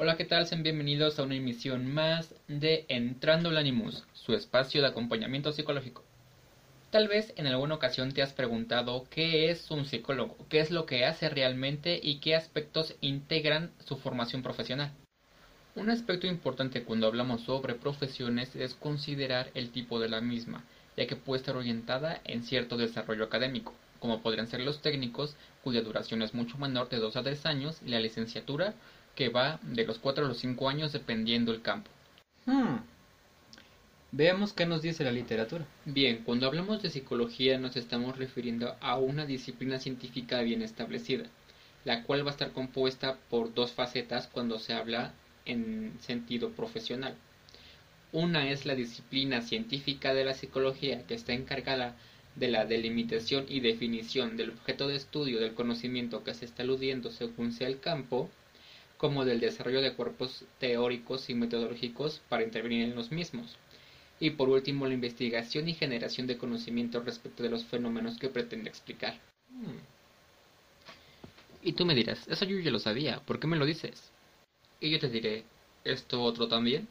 Hola, ¿qué tal? Sean bienvenidos a una emisión más de Entrando al Animus, su espacio de acompañamiento psicológico. Tal vez en alguna ocasión te has preguntado qué es un psicólogo, qué es lo que hace realmente y qué aspectos integran su formación profesional. Un aspecto importante cuando hablamos sobre profesiones es considerar el tipo de la misma, ya que puede estar orientada en cierto desarrollo académico, como podrían ser los técnicos, cuya duración es mucho menor de 2 a 3 años, y la licenciatura, que va de los 4 a los 5 años dependiendo el campo. Hmm. Veamos qué nos dice la literatura. Bien, cuando hablamos de psicología nos estamos refiriendo a una disciplina científica bien establecida, la cual va a estar compuesta por dos facetas cuando se habla en sentido profesional. Una es la disciplina científica de la psicología que está encargada de la delimitación y definición del objeto de estudio del conocimiento que se está aludiendo según sea el campo, como del desarrollo de cuerpos teóricos y metodológicos para intervenir en los mismos. Y por último, la investigación y generación de conocimiento respecto de los fenómenos que pretende explicar. Hmm. Y tú me dirás, eso yo ya lo sabía, ¿por qué me lo dices? Y yo te diré, ¿esto otro también?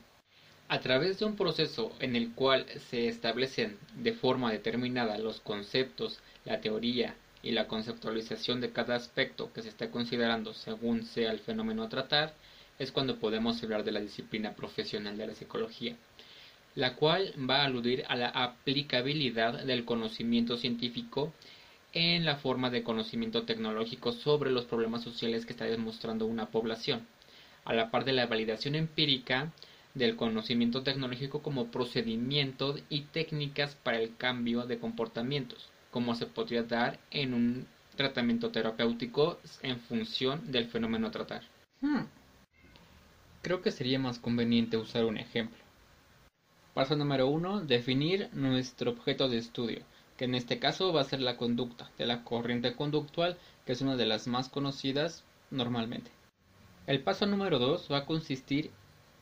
A través de un proceso en el cual se establecen de forma determinada los conceptos, la teoría y la conceptualización de cada aspecto que se está considerando según sea el fenómeno a tratar, es cuando podemos hablar de la disciplina profesional de la psicología, la cual va a aludir a la aplicabilidad del conocimiento científico en la forma de conocimiento tecnológico sobre los problemas sociales que está demostrando una población a la par de la validación empírica del conocimiento tecnológico como procedimiento y técnicas para el cambio de comportamientos, como se podría dar en un tratamiento terapéutico en función del fenómeno a tratar. Hmm. Creo que sería más conveniente usar un ejemplo. Paso número uno, definir nuestro objeto de estudio, que en este caso va a ser la conducta de la corriente conductual, que es una de las más conocidas normalmente. El paso número dos va a consistir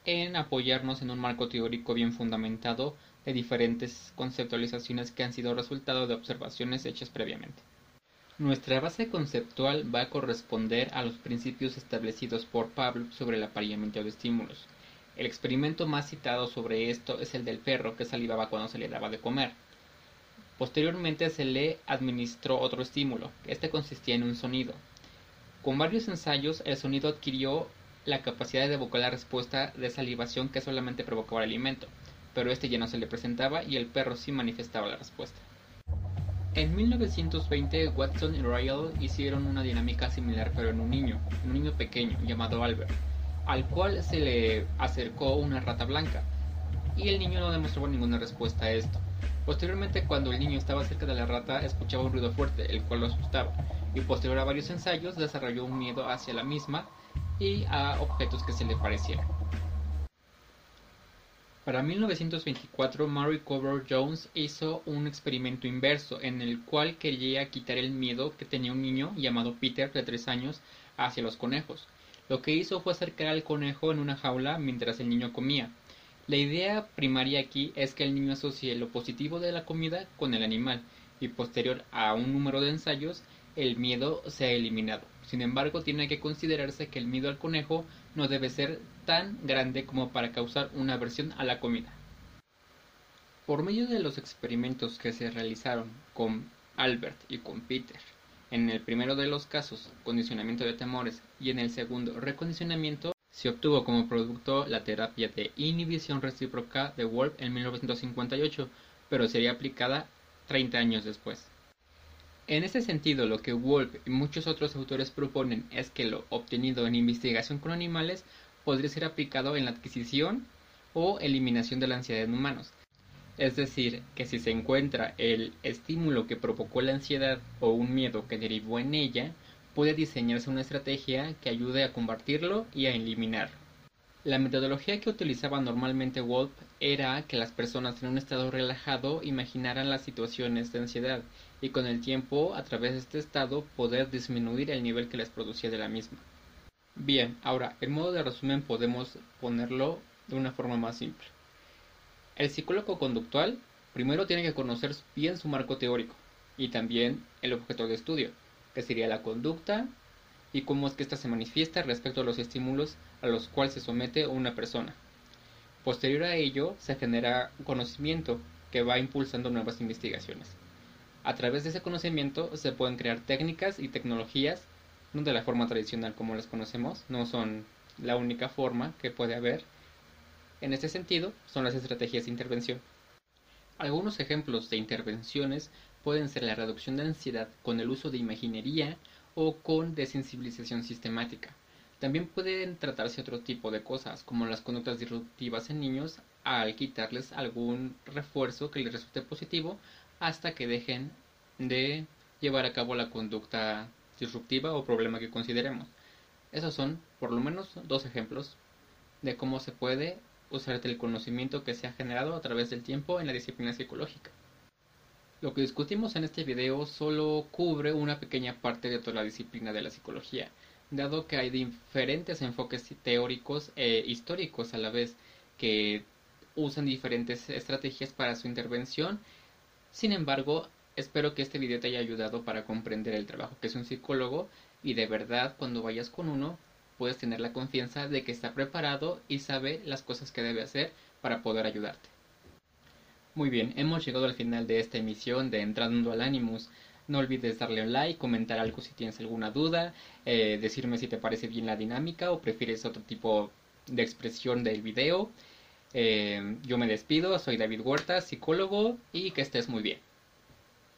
en apoyarnos en un marco teórico bien fundamentado de diferentes conceptualizaciones que han sido resultado de observaciones hechas previamente. Nuestra base conceptual va a corresponder a los principios establecidos por Pablo sobre el apareamiento de estímulos. El experimento más citado sobre esto es el del perro que salivaba cuando se le daba de comer. Posteriormente se le administró otro estímulo, este consistía en un sonido, con varios ensayos, el sonido adquirió la capacidad de evocar la respuesta de salivación que solamente provocaba el alimento, pero este ya no se le presentaba y el perro sí manifestaba la respuesta. En 1920, Watson y Royal hicieron una dinámica similar pero en un niño, un niño pequeño llamado Albert, al cual se le acercó una rata blanca, y el niño no demostró ninguna respuesta a esto. Posteriormente, cuando el niño estaba cerca de la rata, escuchaba un ruido fuerte, el cual lo asustaba, y posterior a varios ensayos desarrolló un miedo hacia la misma y a objetos que se le parecieran. Para 1924, Mary Cover Jones hizo un experimento inverso en el cual quería quitar el miedo que tenía un niño llamado Peter de 3 años hacia los conejos. Lo que hizo fue acercar al conejo en una jaula mientras el niño comía. La idea primaria aquí es que el niño asocie lo positivo de la comida con el animal y posterior a un número de ensayos el miedo se ha eliminado. Sin embargo, tiene que considerarse que el miedo al conejo no debe ser tan grande como para causar una aversión a la comida. Por medio de los experimentos que se realizaron con Albert y con Peter, en el primero de los casos, condicionamiento de temores, y en el segundo, recondicionamiento, se obtuvo como producto la terapia de inhibición recíproca de Wolf en 1958, pero sería aplicada 30 años después. En ese sentido, lo que Wolf y muchos otros autores proponen es que lo obtenido en investigación con animales podría ser aplicado en la adquisición o eliminación de la ansiedad en humanos. Es decir, que si se encuentra el estímulo que provocó la ansiedad o un miedo que derivó en ella, puede diseñarse una estrategia que ayude a combatirlo y a eliminarlo. La metodología que utilizaba normalmente Wolf era que las personas en un estado relajado imaginaran las situaciones de ansiedad y con el tiempo, a través de este estado, poder disminuir el nivel que les producía de la misma. Bien, ahora, en modo de resumen podemos ponerlo de una forma más simple. El psicólogo conductual primero tiene que conocer bien su marco teórico y también el objeto de estudio, que sería la conducta y cómo es que ésta se manifiesta respecto a los estímulos a los cuales se somete una persona. Posterior a ello, se genera conocimiento que va impulsando nuevas investigaciones. A través de ese conocimiento se pueden crear técnicas y tecnologías, no de la forma tradicional como las conocemos, no son la única forma que puede haber. En este sentido, son las estrategias de intervención. Algunos ejemplos de intervenciones pueden ser la reducción de ansiedad con el uso de imaginería o con desensibilización sistemática. También pueden tratarse otro tipo de cosas, como las conductas disruptivas en niños al quitarles algún refuerzo que les resulte positivo hasta que dejen de llevar a cabo la conducta disruptiva o problema que consideremos. Esos son, por lo menos, dos ejemplos de cómo se puede usar el conocimiento que se ha generado a través del tiempo en la disciplina psicológica. Lo que discutimos en este video solo cubre una pequeña parte de toda la disciplina de la psicología, dado que hay diferentes enfoques teóricos e históricos a la vez que usan diferentes estrategias para su intervención. Sin embargo, espero que este video te haya ayudado para comprender el trabajo que es un psicólogo y de verdad cuando vayas con uno puedes tener la confianza de que está preparado y sabe las cosas que debe hacer para poder ayudarte. Muy bien, hemos llegado al final de esta emisión de Entrando al Animus. No olvides darle un like, comentar algo si tienes alguna duda, eh, decirme si te parece bien la dinámica o prefieres otro tipo de expresión del video. Eh, yo me despido, soy David Huerta, psicólogo, y que estés muy bien.